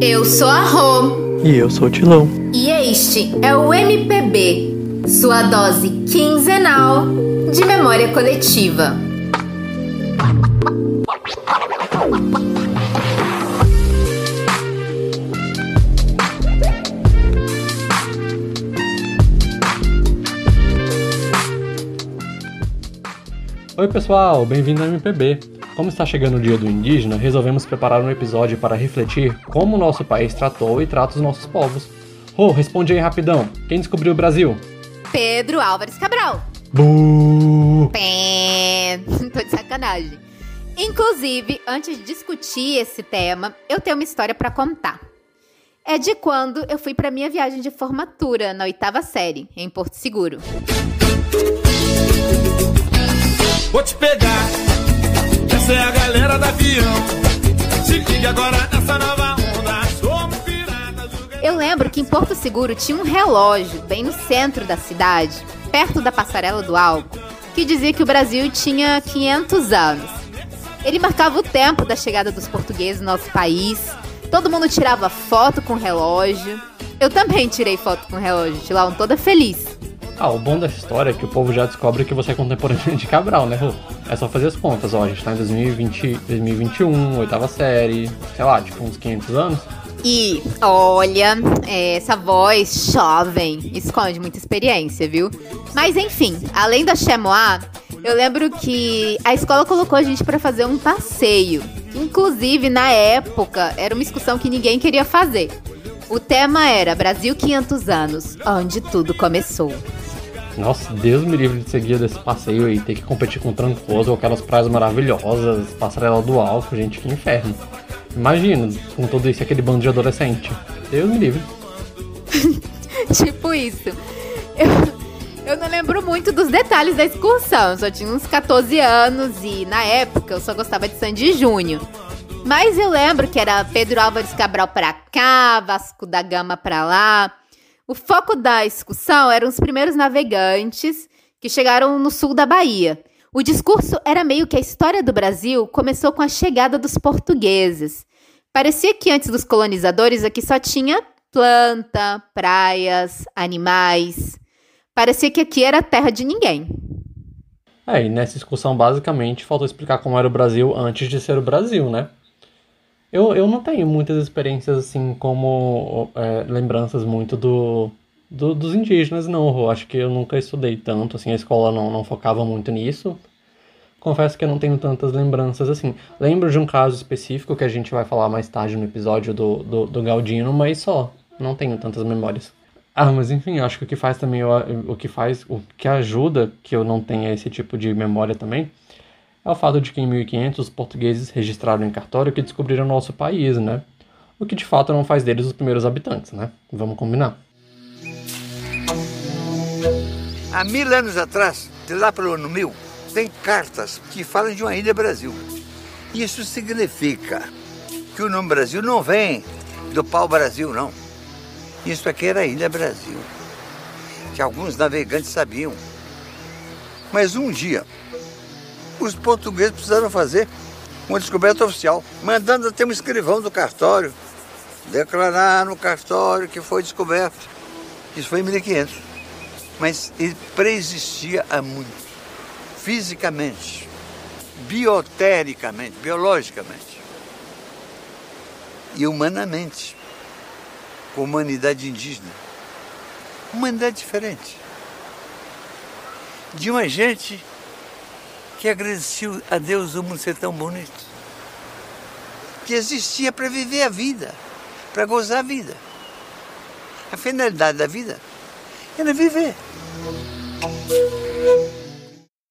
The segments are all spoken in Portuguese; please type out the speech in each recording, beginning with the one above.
Eu sou a Rô. E eu sou o Tilão. E este é o MPB, sua dose quinzenal de memória coletiva. Oi pessoal, bem-vindo ao MPB. Como está chegando o dia do indígena, resolvemos preparar um episódio para refletir como o nosso país tratou e trata os nossos povos. Rô, oh, responde aí rapidão. Quem descobriu o Brasil? Pedro Álvares Cabral. Buuu! Pé. Tô de sacanagem. Inclusive, antes de discutir esse tema, eu tenho uma história para contar. É de quando eu fui para minha viagem de formatura na oitava série, em Porto Seguro. Vou te pegar, é a galera da avião. Se liga agora nessa nova onda. Eu lembro que em Porto Seguro tinha um relógio bem no centro da cidade, perto da passarela do álcool, que dizia que o Brasil tinha 500 anos. Ele marcava o tempo da chegada dos portugueses no nosso país. Todo mundo tirava foto com o relógio. Eu também tirei foto com o relógio, Tilão, toda feliz. Ah, o bom dessa história é que o povo já descobre que você é contemporâneo de Cabral, né? É só fazer as contas, ó, a gente tá em 2020, 2021, oitava série, sei lá, tipo uns 500 anos. E, olha, essa voz jovem esconde muita experiência, viu? Mas enfim, além da Chemois, eu lembro que a escola colocou a gente para fazer um passeio. Inclusive, na época, era uma excursão que ninguém queria fazer. O tema era Brasil 500 anos, onde tudo começou. Nossa, Deus me livre de seguir desse passeio aí, ter que competir com Trancoso, aquelas praias maravilhosas, passarela do Alto, gente, que inferno. Imagina, com tudo isso, aquele bando de adolescente. Deus me livre. tipo isso. Eu, eu não lembro muito dos detalhes da excursão, eu só tinha uns 14 anos e na época eu só gostava de Sandy Júnior. Mas eu lembro que era Pedro Álvares Cabral pra cá, Vasco da Gama pra lá. O foco da excursão eram os primeiros navegantes que chegaram no sul da Bahia. O discurso era meio que a história do Brasil começou com a chegada dos portugueses. Parecia que antes dos colonizadores aqui só tinha planta, praias, animais. Parecia que aqui era terra de ninguém. É, e nessa excursão basicamente faltou explicar como era o Brasil antes de ser o Brasil, né? Eu, eu não tenho muitas experiências assim como é, lembranças muito do, do, dos indígenas, não. Eu acho que eu nunca estudei tanto, assim, a escola não, não focava muito nisso. Confesso que eu não tenho tantas lembranças assim. Lembro de um caso específico que a gente vai falar mais tarde no episódio do, do, do Galdino, mas só. Não tenho tantas memórias. Ah, mas enfim, acho que o que faz também, o que faz, o que ajuda que eu não tenha esse tipo de memória também, é o fato de que em 1500 os portugueses registraram em cartório que descobriram nosso país, né? O que de fato não faz deles os primeiros habitantes, né? Vamos combinar. Há mil anos atrás, de lá pelo ano mil, tem cartas que falam de uma ilha Brasil. Isso significa que o nome Brasil não vem do pau Brasil, não. Isso aqui era a Ilha Brasil, que alguns navegantes sabiam. Mas um dia, os portugueses precisaram fazer uma descoberta oficial, mandando até um escrivão do cartório declarar no cartório que foi descoberto. Isso foi em 1500. Mas ele preexistia há muito, fisicamente, biotericamente, biologicamente e humanamente, com a humanidade indígena. Humanidade diferente. De uma gente que agradeceu a Deus o mundo ser tão bonito. Que existia para viver a vida, para gozar a vida. A finalidade da vida era viver.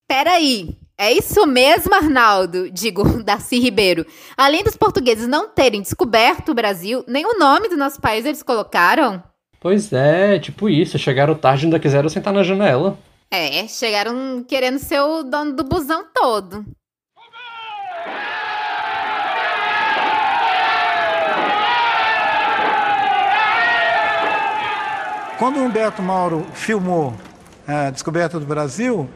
Peraí, é isso mesmo, Arnaldo? Digo, Darcy Ribeiro. Além dos portugueses não terem descoberto o Brasil, nem o nome do nosso país eles colocaram? Pois é, tipo isso. Chegaram tarde e ainda quiseram sentar na janela. É, chegaram querendo ser o dono do busão todo. Quando Humberto Mauro filmou a descoberta do Brasil,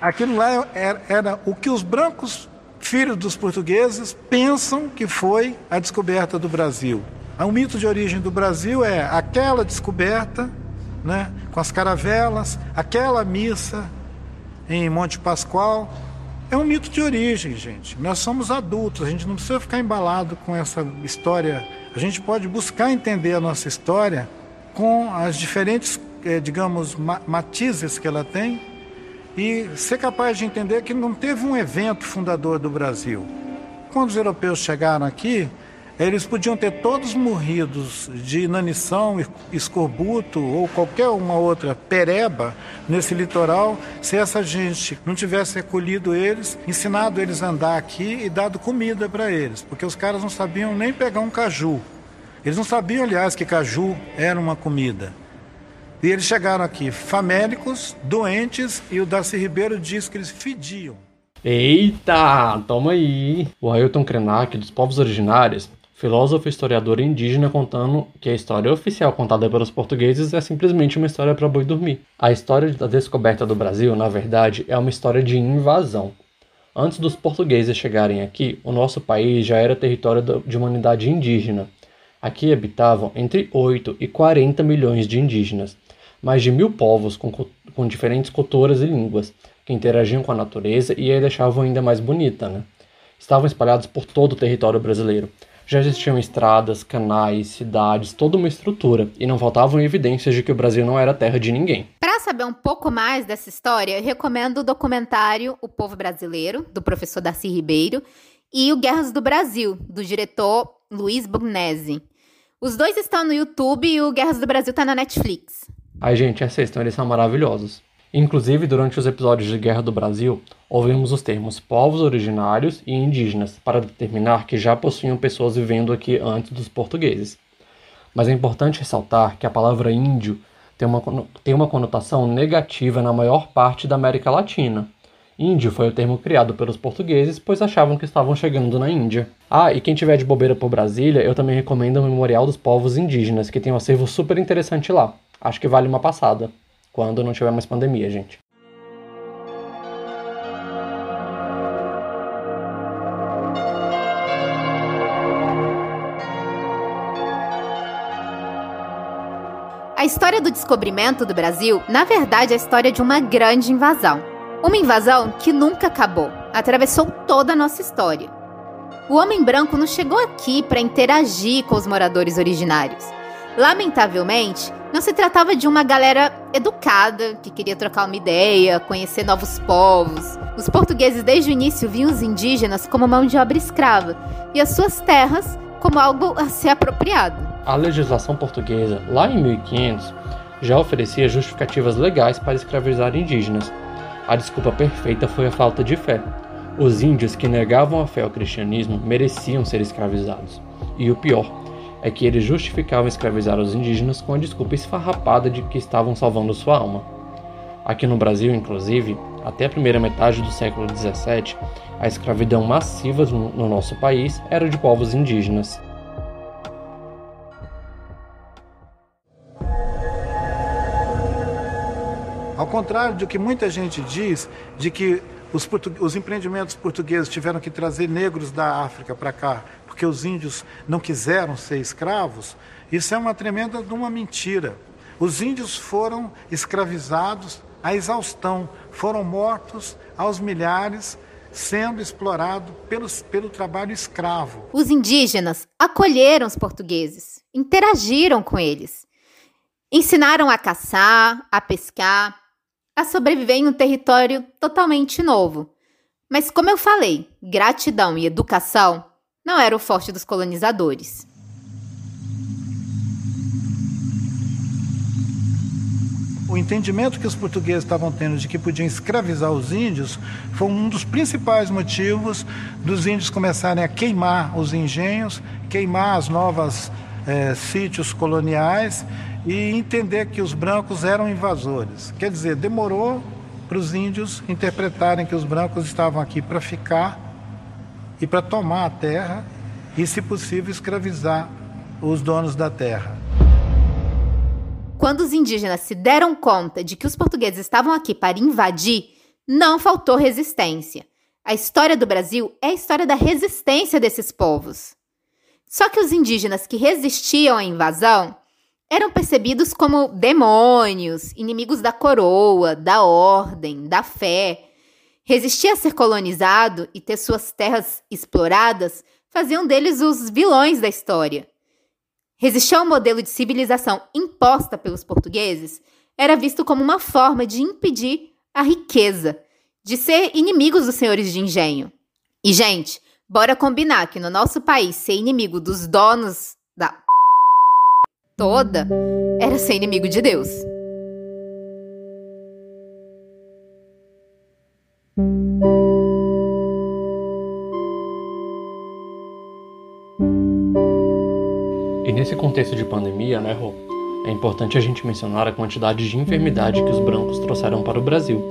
aquilo lá era, era o que os brancos filhos dos portugueses pensam que foi a descoberta do Brasil. O mito de origem do Brasil é aquela descoberta, né, com as caravelas, aquela missa em Monte Pascoal. É um mito de origem, gente. Nós somos adultos, a gente não precisa ficar embalado com essa história. A gente pode buscar entender a nossa história com as diferentes, eh, digamos, matizes que ela tem e ser capaz de entender que não teve um evento fundador do Brasil. Quando os europeus chegaram aqui, eles podiam ter todos morridos de inanição, escorbuto ou qualquer uma outra pereba nesse litoral se essa gente não tivesse recolhido eles, ensinado eles a andar aqui e dado comida para eles, porque os caras não sabiam nem pegar um caju. Eles não sabiam, aliás, que caju era uma comida. E eles chegaram aqui famélicos, doentes, e o Darcy Ribeiro diz que eles fediam. Eita, toma aí! O Ailton Krenak, dos povos originários, filósofo e historiador indígena contando que a história oficial contada pelos portugueses é simplesmente uma história para boi dormir. A história da descoberta do Brasil, na verdade, é uma história de invasão. Antes dos portugueses chegarem aqui, o nosso país já era território de uma unidade indígena. Aqui habitavam entre 8 e 40 milhões de indígenas, mais de mil povos com, com diferentes culturas e línguas, que interagiam com a natureza e a deixavam ainda mais bonita. Né? Estavam espalhados por todo o território brasileiro, já existiam estradas, canais, cidades, toda uma estrutura, e não faltavam evidências de que o Brasil não era terra de ninguém. Para saber um pouco mais dessa história, eu recomendo o documentário O Povo Brasileiro, do professor Darcy Ribeiro, e o Guerras do Brasil, do diretor Luiz Bugnese. Os dois estão no YouTube e o Guerras do Brasil está na Netflix. Ai, gente, assistam, eles são maravilhosos. Inclusive, durante os episódios de Guerra do Brasil, ouvimos os termos povos originários e indígenas para determinar que já possuíam pessoas vivendo aqui antes dos portugueses. Mas é importante ressaltar que a palavra índio tem uma, tem uma conotação negativa na maior parte da América Latina. Índio foi o termo criado pelos portugueses, pois achavam que estavam chegando na Índia. Ah, e quem tiver de bobeira por Brasília, eu também recomendo o Memorial dos Povos Indígenas, que tem um acervo super interessante lá. Acho que vale uma passada quando não tiver mais pandemia, gente. A história do descobrimento do Brasil, na verdade, é a história de uma grande invasão. Uma invasão que nunca acabou, atravessou toda a nossa história. O homem branco não chegou aqui para interagir com os moradores originários. Lamentavelmente, não se tratava de uma galera educada que queria trocar uma ideia, conhecer novos povos. Os portugueses desde o início viam os indígenas como mão de obra escrava e as suas terras como algo a ser apropriado. A legislação portuguesa, lá em 1500, já oferecia justificativas legais para escravizar indígenas. A desculpa perfeita foi a falta de fé. Os índios que negavam a fé ao cristianismo mereciam ser escravizados. E o pior, é que eles justificavam escravizar os indígenas com a desculpa esfarrapada de que estavam salvando sua alma. Aqui no Brasil, inclusive, até a primeira metade do século XVII, a escravidão massiva no nosso país era de povos indígenas. Ao contrário do que muita gente diz, de que os, os empreendimentos portugueses tiveram que trazer negros da África para cá porque os índios não quiseram ser escravos, isso é uma tremenda de uma mentira. Os índios foram escravizados à exaustão, foram mortos aos milhares, sendo explorados pelo, pelo trabalho escravo. Os indígenas acolheram os portugueses, interagiram com eles, ensinaram a caçar, a pescar, a sobreviver em um território totalmente novo. Mas, como eu falei, gratidão e educação não era o forte dos colonizadores. O entendimento que os portugueses estavam tendo de que podiam escravizar os índios foi um dos principais motivos dos índios começarem a queimar os engenhos, queimar as novas é, sítios coloniais e entender que os brancos eram invasores. Quer dizer, demorou para os índios interpretarem que os brancos estavam aqui para ficar e para tomar a terra e, se possível, escravizar os donos da terra. Quando os indígenas se deram conta de que os portugueses estavam aqui para invadir, não faltou resistência. A história do Brasil é a história da resistência desses povos. Só que os indígenas que resistiam à invasão eram percebidos como demônios, inimigos da coroa, da ordem, da fé. Resistir a ser colonizado e ter suas terras exploradas faziam deles os vilões da história. Resistir ao modelo de civilização imposta pelos portugueses era visto como uma forma de impedir a riqueza, de ser inimigos dos senhores de engenho. E, gente, bora combinar que no nosso país ser inimigo dos donos da toda era ser inimigo de Deus. Nesse contexto de pandemia, né, Rô? É importante a gente mencionar a quantidade de enfermidade que os brancos trouxeram para o Brasil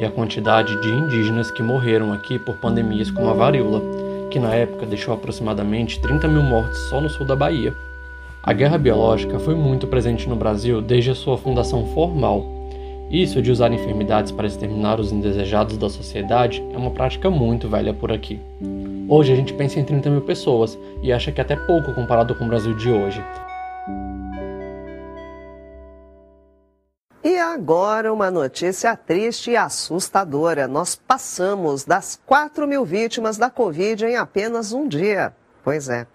e a quantidade de indígenas que morreram aqui por pandemias como a varíola, que na época deixou aproximadamente 30 mil mortes só no sul da Bahia. A guerra biológica foi muito presente no Brasil desde a sua fundação formal. Isso de usar enfermidades para exterminar os indesejados da sociedade é uma prática muito velha por aqui. Hoje a gente pensa em 30 mil pessoas e acha que é até pouco comparado com o Brasil de hoje. E agora uma notícia triste e assustadora. Nós passamos das 4 mil vítimas da Covid em apenas um dia. Pois é.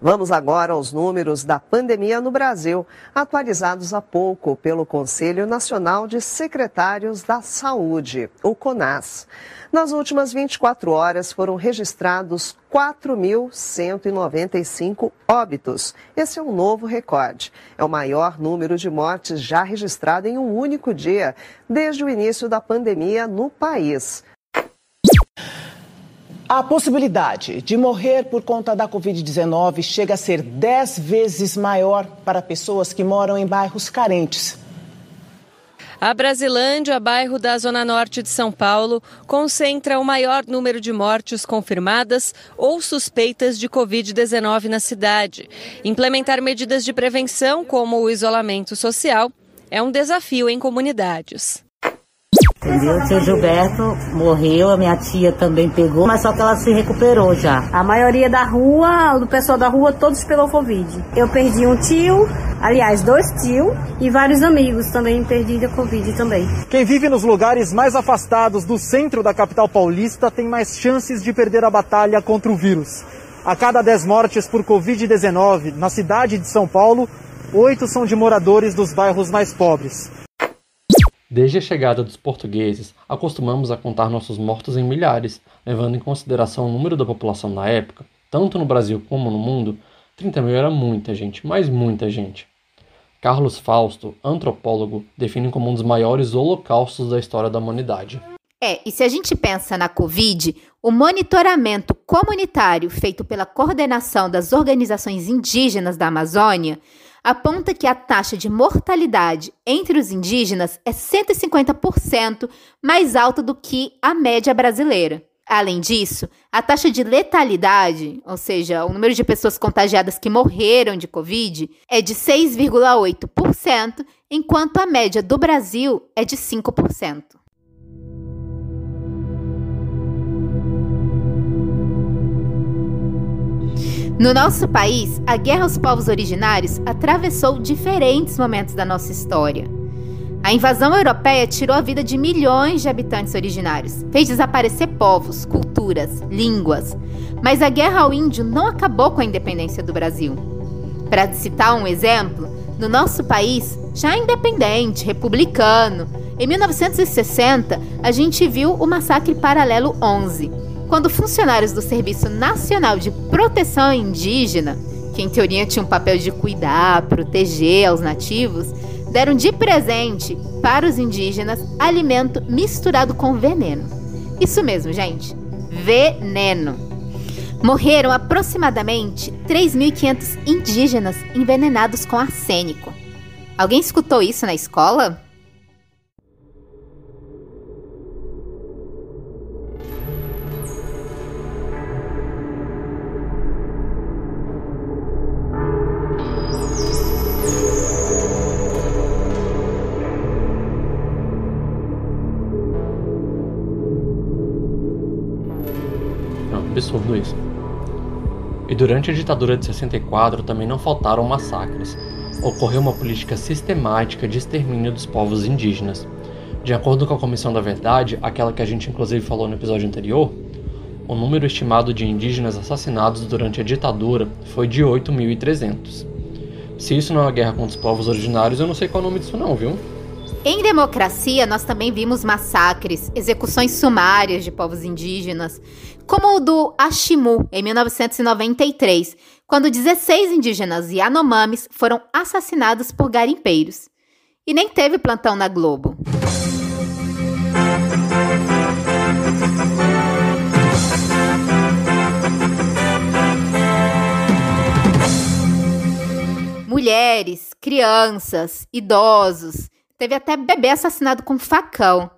Vamos agora aos números da pandemia no Brasil, atualizados há pouco pelo Conselho Nacional de Secretários da Saúde, o CONAS. Nas últimas 24 horas foram registrados 4.195 óbitos. Esse é um novo recorde. É o maior número de mortes já registrado em um único dia, desde o início da pandemia no país. A possibilidade de morrer por conta da Covid-19 chega a ser 10 vezes maior para pessoas que moram em bairros carentes. A Brasilândia, bairro da Zona Norte de São Paulo, concentra o maior número de mortes confirmadas ou suspeitas de Covid-19 na cidade. Implementar medidas de prevenção, como o isolamento social, é um desafio em comunidades. Entendeu? O seu Gilberto morreu, a minha tia também pegou, mas só que ela se recuperou já. A maioria da rua, do pessoal da rua, todos pegou Covid. Eu perdi um tio, aliás, dois tios, e vários amigos também perdi a Covid também. Quem vive nos lugares mais afastados do centro da capital paulista tem mais chances de perder a batalha contra o vírus. A cada 10 mortes por Covid-19 na cidade de São Paulo, oito são de moradores dos bairros mais pobres. Desde a chegada dos portugueses, acostumamos a contar nossos mortos em milhares, levando em consideração o número da população na época, tanto no Brasil como no mundo, 30 mil era muita gente, mas muita gente. Carlos Fausto, antropólogo, define como um dos maiores holocaustos da história da humanidade. É, e se a gente pensa na Covid, o monitoramento comunitário feito pela coordenação das organizações indígenas da Amazônia aponta que a taxa de mortalidade entre os indígenas é 150% mais alta do que a média brasileira. Além disso, a taxa de letalidade, ou seja, o número de pessoas contagiadas que morreram de Covid, é de 6,8%, enquanto a média do Brasil é de 5%. No nosso país, a guerra aos povos originários atravessou diferentes momentos da nossa história. A invasão europeia tirou a vida de milhões de habitantes originários, fez desaparecer povos, culturas, línguas. Mas a guerra ao índio não acabou com a independência do Brasil. Para citar um exemplo, no nosso país, já independente, republicano, em 1960, a gente viu o massacre paralelo 11 quando funcionários do Serviço Nacional de Proteção Indígena, que em teoria tinha um papel de cuidar, proteger aos nativos, deram de presente para os indígenas alimento misturado com veneno. Isso mesmo, gente. Veneno. Morreram aproximadamente 3.500 indígenas envenenados com arsênico. Alguém escutou isso na escola? Isso. E durante a ditadura de 64 também não faltaram massacres. Ocorreu uma política sistemática de extermínio dos povos indígenas. De acordo com a Comissão da Verdade, aquela que a gente inclusive falou no episódio anterior, o número estimado de indígenas assassinados durante a ditadura foi de 8.300. Se isso não é uma guerra contra os povos originários, eu não sei qual é o nome disso não, viu? Em democracia, nós também vimos massacres, execuções sumárias de povos indígenas, como o do Ashimu, em 1993, quando 16 indígenas Yanomamis foram assassinados por garimpeiros. E nem teve plantão na Globo. Mulheres, crianças, idosos, teve até bebê assassinado com facão.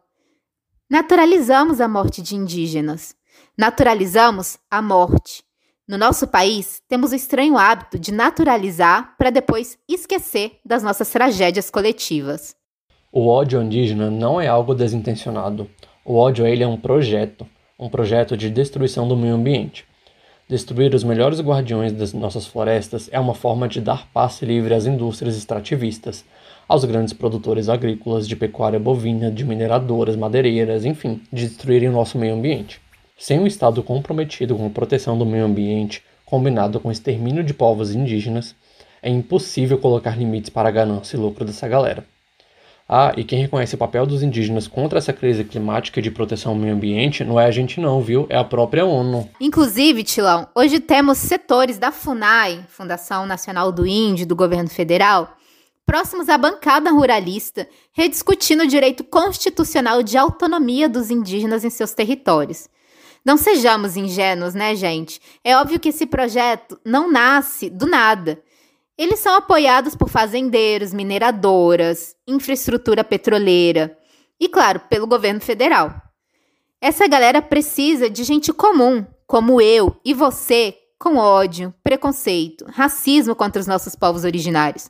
Naturalizamos a morte de indígenas. Naturalizamos a morte. No nosso país, temos o estranho hábito de naturalizar para depois esquecer das nossas tragédias coletivas. O ódio indígena não é algo desintencionado. O ódio ele é um projeto, um projeto de destruição do meio ambiente. Destruir os melhores guardiões das nossas florestas é uma forma de dar passe livre às indústrias extrativistas, aos grandes produtores agrícolas de pecuária bovina, de mineradoras, madeireiras, enfim, de destruírem o nosso meio ambiente. Sem um Estado comprometido com a proteção do meio ambiente, combinado com o extermínio de povos indígenas, é impossível colocar limites para a ganância e lucro dessa galera. Ah, e quem reconhece o papel dos indígenas contra essa crise climática e de proteção ao meio ambiente não é a gente não, viu? É a própria ONU. Inclusive, Tilão, hoje temos setores da FUNAI, Fundação Nacional do Índio, do governo federal, próximos à bancada ruralista, rediscutindo o direito constitucional de autonomia dos indígenas em seus territórios. Não sejamos ingênuos, né, gente? É óbvio que esse projeto não nasce do nada. Eles são apoiados por fazendeiros, mineradoras, infraestrutura petroleira e, claro, pelo governo federal. Essa galera precisa de gente comum, como eu e você, com ódio, preconceito, racismo contra os nossos povos originários.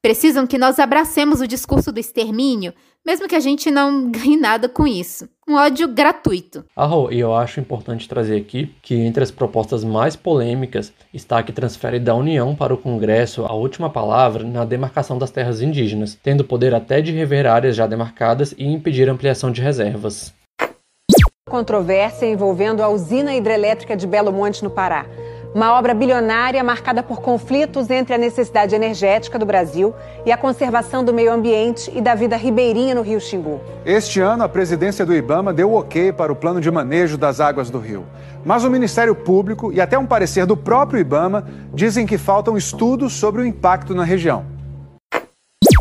Precisam que nós abracemos o discurso do extermínio, mesmo que a gente não ganhe nada com isso. Um ódio gratuito. Ah, e eu acho importante trazer aqui que entre as propostas mais polêmicas está a que transfere da União para o Congresso a última palavra na demarcação das terras indígenas, tendo poder até de rever áreas já demarcadas e impedir ampliação de reservas. Controvérsia envolvendo a usina hidrelétrica de Belo Monte, no Pará. Uma obra bilionária marcada por conflitos entre a necessidade energética do Brasil e a conservação do meio ambiente e da vida ribeirinha no Rio Xingu. Este ano, a presidência do Ibama deu ok para o plano de manejo das águas do rio. Mas o Ministério Público e até um parecer do próprio Ibama dizem que faltam estudos sobre o impacto na região.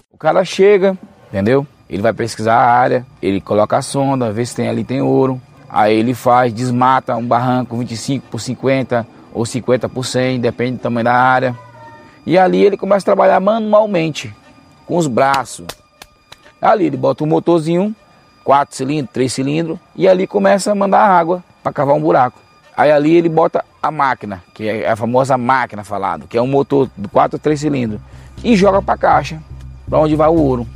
O cara chega, entendeu? Ele vai pesquisar a área, ele coloca a sonda, vê se tem ali tem ouro. Aí ele faz, desmata um barranco 25 por 50 ou 50 por 100, depende do tamanho da área. E ali ele começa a trabalhar manualmente, com os braços. Ali ele bota um motorzinho, 4 cilindros, 3 cilindros, e ali começa a mandar água para cavar um buraco. Aí ali ele bota a máquina, que é a famosa máquina falado, que é um motor de 4 ou 3 cilindros, e joga para a caixa, para onde vai o ouro.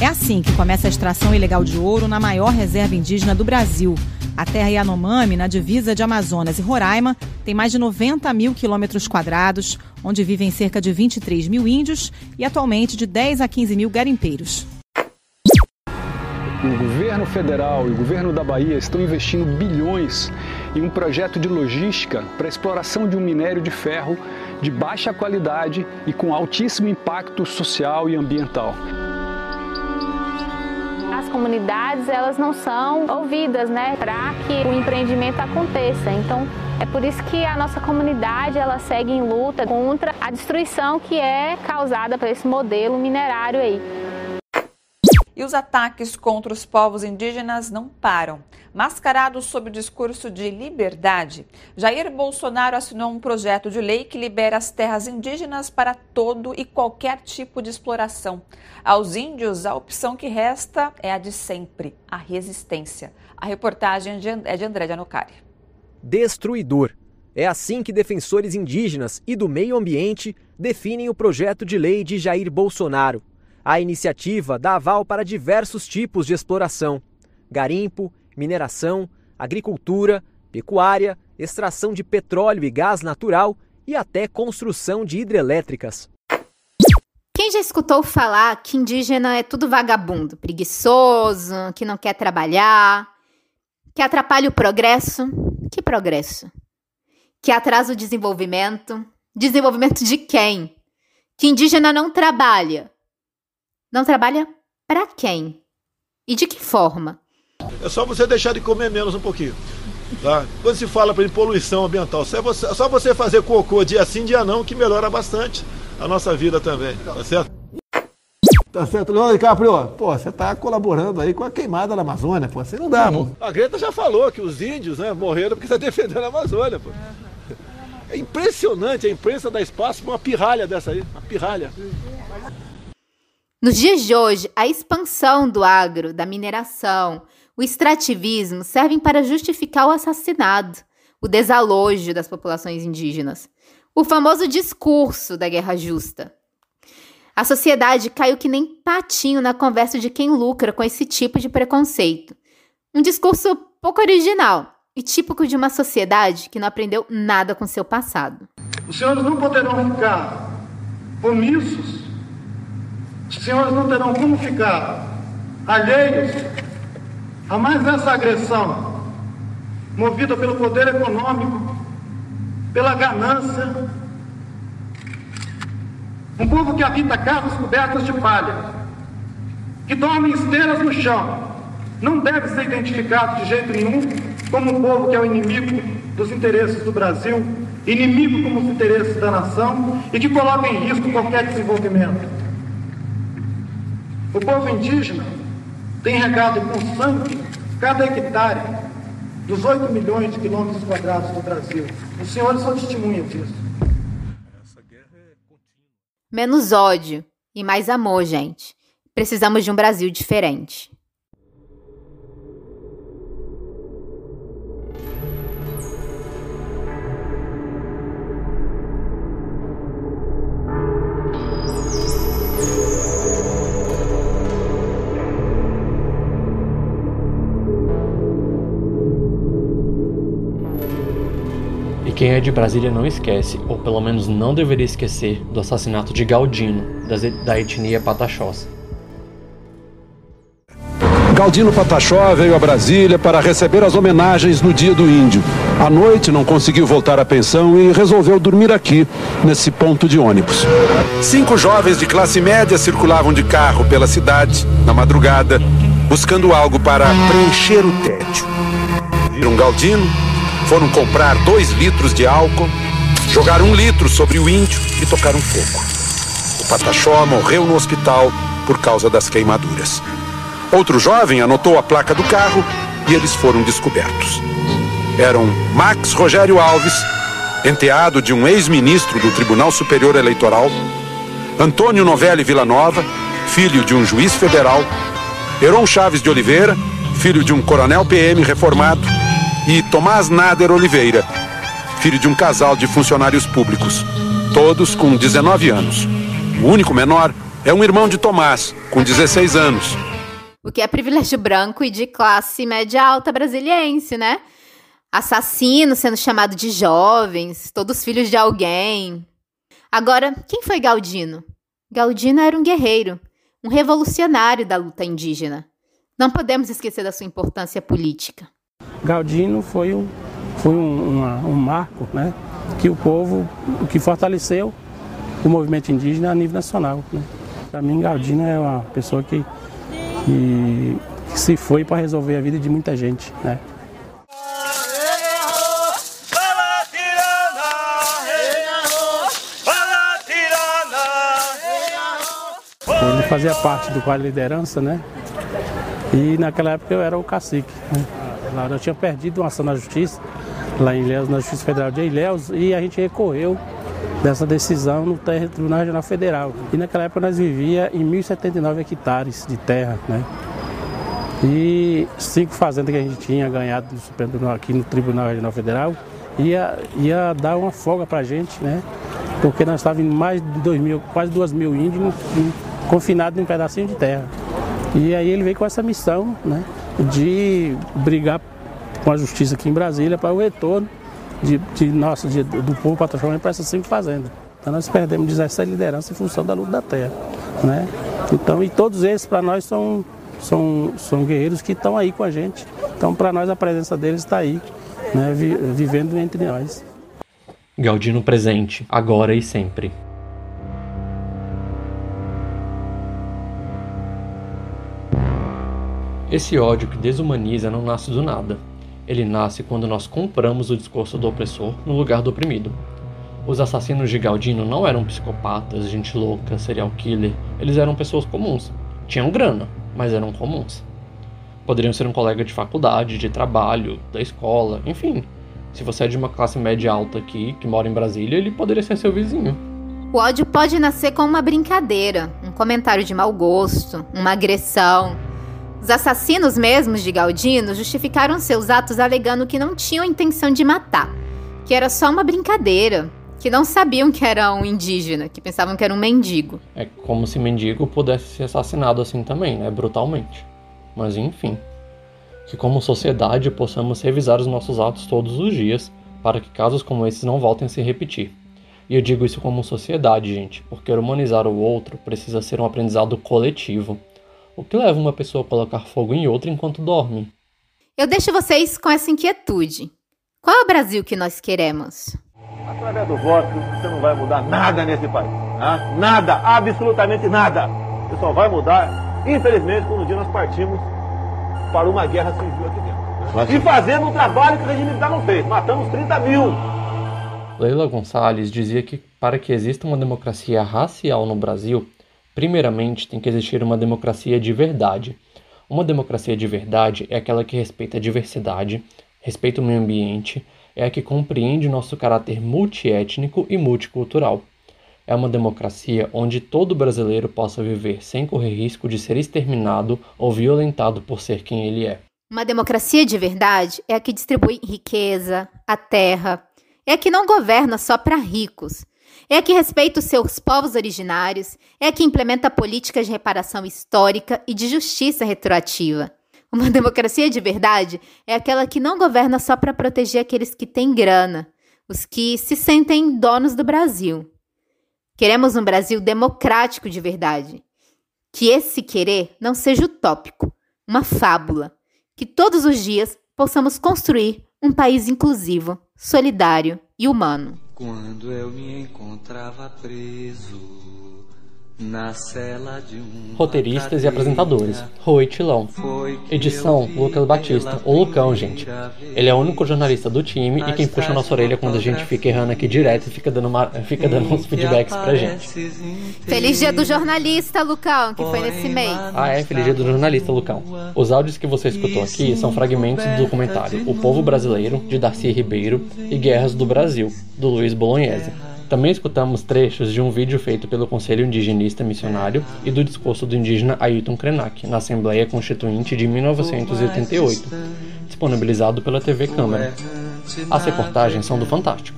É assim que começa a extração ilegal de ouro na maior reserva indígena do Brasil, a terra Yanomami, na divisa de Amazonas e Roraima, tem mais de 90 mil quilômetros quadrados, onde vivem cerca de 23 mil índios e atualmente de 10 a 15 mil garimpeiros. O governo federal e o governo da Bahia estão investindo bilhões em um projeto de logística para a exploração de um minério de ferro de baixa qualidade e com altíssimo impacto social e ambiental as comunidades elas não são ouvidas, né, para que o empreendimento aconteça. Então, é por isso que a nossa comunidade ela segue em luta contra a destruição que é causada por esse modelo minerário aí. E os ataques contra os povos indígenas não param. Mascarado sob o discurso de liberdade, Jair Bolsonaro assinou um projeto de lei que libera as terras indígenas para todo e qualquer tipo de exploração. Aos índios, a opção que resta é a de sempre, a resistência. A reportagem é de André de Anocari. Destruidor. É assim que defensores indígenas e do meio ambiente definem o projeto de lei de Jair Bolsonaro. A iniciativa dá aval para diversos tipos de exploração: garimpo, mineração, agricultura, pecuária, extração de petróleo e gás natural e até construção de hidrelétricas. Quem já escutou falar que indígena é tudo vagabundo, preguiçoso, que não quer trabalhar, que atrapalha o progresso? Que progresso? Que atrasa o desenvolvimento? Desenvolvimento de quem? Que indígena não trabalha. Não trabalha para quem? E de que forma? É só você deixar de comer menos um pouquinho. Tá? Quando se fala em poluição ambiental, só você, só você fazer cocô dia sim, dia não, que melhora bastante a nossa vida também, tá certo? Tá certo, Leandro DiCaprio, pô, você tá colaborando aí com a queimada da Amazônia, pô, você não dá, pô. A Greta já falou que os índios, né, morreram porque está defendendo a Amazônia, pô. É impressionante a imprensa dar espaço para uma pirralha dessa aí, uma pirralha. Nos dias de hoje, a expansão do agro, da mineração, o extrativismo servem para justificar o assassinato, o desalojo das populações indígenas. O famoso discurso da guerra justa. A sociedade caiu que nem patinho na conversa de quem lucra com esse tipo de preconceito. Um discurso pouco original e típico de uma sociedade que não aprendeu nada com seu passado. Os senhores não poderão ficar omissos, os senhores não terão como ficar alheios a mais essa agressão, movida pelo poder econômico, pela ganância. Um povo que habita casas cobertas de palha, que dorme em esteiras no chão, não deve ser identificado de jeito nenhum como um povo que é o inimigo dos interesses do Brasil, inimigo como os interesses da nação e que coloca em risco qualquer desenvolvimento. O povo indígena tem regado com sangue cada hectare dos 8 milhões de quilômetros quadrados do Brasil. Os senhores são testemunhas disso. Menos ódio e mais amor, gente. Precisamos de um Brasil diferente. Quem é de Brasília não esquece, ou pelo menos não deveria esquecer, do assassinato de Galdino, da etnia Pataxós. Galdino Pataxó veio a Brasília para receber as homenagens no Dia do Índio. À noite não conseguiu voltar à pensão e resolveu dormir aqui, nesse ponto de ônibus. Cinco jovens de classe média circulavam de carro pela cidade, na madrugada, buscando algo para preencher o tédio. Viram Galdino, foram comprar dois litros de álcool, jogaram um litro sobre o índio e tocaram fogo. O Pataxó morreu no hospital por causa das queimaduras. Outro jovem anotou a placa do carro e eles foram descobertos. Eram Max Rogério Alves, enteado de um ex-ministro do Tribunal Superior Eleitoral, Antônio Novelli Villanova, filho de um juiz federal, Heron Chaves de Oliveira, filho de um coronel PM reformado, e Tomás Nader Oliveira, filho de um casal de funcionários públicos, todos com 19 anos. O único menor é um irmão de Tomás, com 16 anos. O que é privilégio branco e de classe média alta brasiliense, né? Assassino sendo chamado de jovens, todos filhos de alguém. Agora, quem foi Galdino? Galdino era um guerreiro, um revolucionário da luta indígena. Não podemos esquecer da sua importância política. Galdino foi um, foi um, uma, um marco né, que o povo, que fortaleceu o movimento indígena a nível nacional. Né. Para mim, Galdino é uma pessoa que, que, que se foi para resolver a vida de muita gente. Né. Ele fazia parte do quadro de liderança, né? E naquela época eu era o cacique. Né? Lá nós tínhamos perdido uma ação na justiça, lá em Ilhéus, na Justiça Federal de Ilhéus, e a gente recorreu dessa decisão no Tribunal Regional Federal. E naquela época nós vivíamos em 1.079 hectares de terra, né? E cinco fazendas que a gente tinha ganhado aqui no Tribunal Regional Federal ia, ia dar uma folga para a gente, né? Porque nós estávamos em mais de dois mil, quase duas mil índios confinados em um pedacinho de terra. E aí ele veio com essa missão, né? De brigar com a justiça aqui em Brasília para o retorno de, de nosso, de, do povo patrocinador para essas cinco fazendas. Então nós perdemos 17 lideranças em função da luta da terra. Né? Então, e todos esses para nós são, são, são guerreiros que estão aí com a gente. Então para nós a presença deles está aí, né? vivendo entre nós. Galdino presente, agora e sempre. Esse ódio que desumaniza não nasce do nada. Ele nasce quando nós compramos o discurso do opressor no lugar do oprimido. Os assassinos de Galdino não eram psicopatas, gente louca, serial killer. Eles eram pessoas comuns. Tinham grana, mas eram comuns. Poderiam ser um colega de faculdade, de trabalho, da escola, enfim. Se você é de uma classe média alta aqui, que mora em Brasília, ele poderia ser seu vizinho. O ódio pode nascer com uma brincadeira, um comentário de mau gosto, uma agressão, os assassinos mesmos de Galdino justificaram seus atos alegando que não tinham intenção de matar, que era só uma brincadeira, que não sabiam que era um indígena, que pensavam que era um mendigo. É como se mendigo pudesse ser assassinado assim também, né? Brutalmente. Mas enfim. Que como sociedade possamos revisar os nossos atos todos os dias para que casos como esses não voltem a se repetir. E eu digo isso como sociedade, gente, porque humanizar o outro precisa ser um aprendizado coletivo o que leva uma pessoa a colocar fogo em outra enquanto dorme? Eu deixo vocês com essa inquietude. Qual é o Brasil que nós queremos? Através do voto, você não vai mudar nada nesse país. Tá? Nada, absolutamente nada. Você só vai mudar, infelizmente, quando um dia nós partimos para uma guerra civil aqui dentro. E fazendo um trabalho que o regime militar não fez. Matamos 30 mil. Leila Gonçalves dizia que para que exista uma democracia racial no Brasil, Primeiramente, tem que existir uma democracia de verdade. Uma democracia de verdade é aquela que respeita a diversidade, respeita o meio ambiente, é a que compreende nosso caráter multiétnico e multicultural. É uma democracia onde todo brasileiro possa viver sem correr risco de ser exterminado ou violentado por ser quem ele é. Uma democracia de verdade é a que distribui riqueza, a terra, é a que não governa só para ricos, é a que respeita os seus povos originários, é a que implementa políticas de reparação histórica e de justiça retroativa. Uma democracia de verdade é aquela que não governa só para proteger aqueles que têm grana, os que se sentem donos do Brasil. Queremos um Brasil democrático de verdade. Que esse querer não seja utópico, uma fábula. Que todos os dias possamos construir um país inclusivo, solidário e humano. Quando eu me encontrava preso Roteiristas e apresentadores: Rui Tilão. Edição: Lucas Batista. O Lucão, gente. Ele é o único jornalista do time e quem puxa a nossa orelha quando a gente fica errando aqui direto e fica dando, uma, fica dando uns feedbacks pra gente. Feliz dia do jornalista, Lucão, que foi nesse mês. Ah, é, feliz dia do jornalista, Lucão. Os áudios que você escutou aqui são fragmentos do documentário O Povo Brasileiro, de Darcy Ribeiro, e Guerras do Brasil, do Luiz Bolognese. Também escutamos trechos de um vídeo feito pelo Conselho Indigenista Missionário e do discurso do indígena Ailton Krenak na Assembleia Constituinte de 1988, disponibilizado pela TV Câmara. As reportagens são do Fantástico.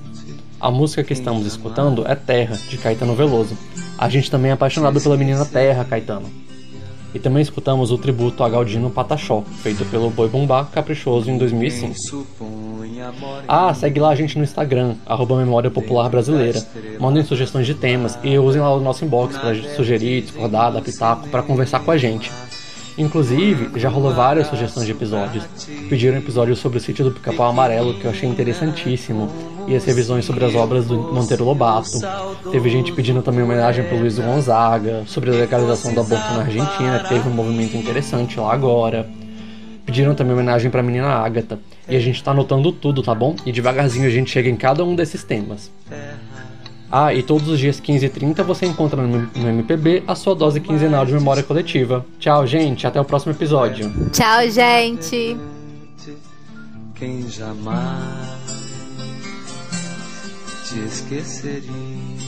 A música que estamos escutando é Terra, de Caetano Veloso. A gente também é apaixonado pela menina Terra, Caetano. E também escutamos o tributo a Galdino Pataxó, feito pelo Boi Bumbá Caprichoso em 2005. Ah, segue lá a gente no Instagram, arroba Memória Popular Brasileira. Mandem sugestões de temas e usem lá o nosso inbox para sugerir, discordar, dar pitaco, para conversar com a gente. Inclusive, já rolou várias sugestões de episódios. Pediram episódios sobre o sítio do Pica-Pau Amarelo, que eu achei interessantíssimo, e as revisões sobre as obras do Monteiro Lobato. Teve gente pedindo também homenagem para Luiz Gonzaga, sobre a legalização do aborto na Argentina, que teve um movimento interessante lá agora. Pediram também homenagem para a menina Ágata. E a gente está anotando tudo, tá bom? E devagarzinho a gente chega em cada um desses temas. Ah, e todos os dias 15 e 30 você encontra no, no MPB a sua dose quinzenal de memória coletiva. Tchau, gente. Até o próximo episódio. Tchau, gente. Quem jamais te esqueceria.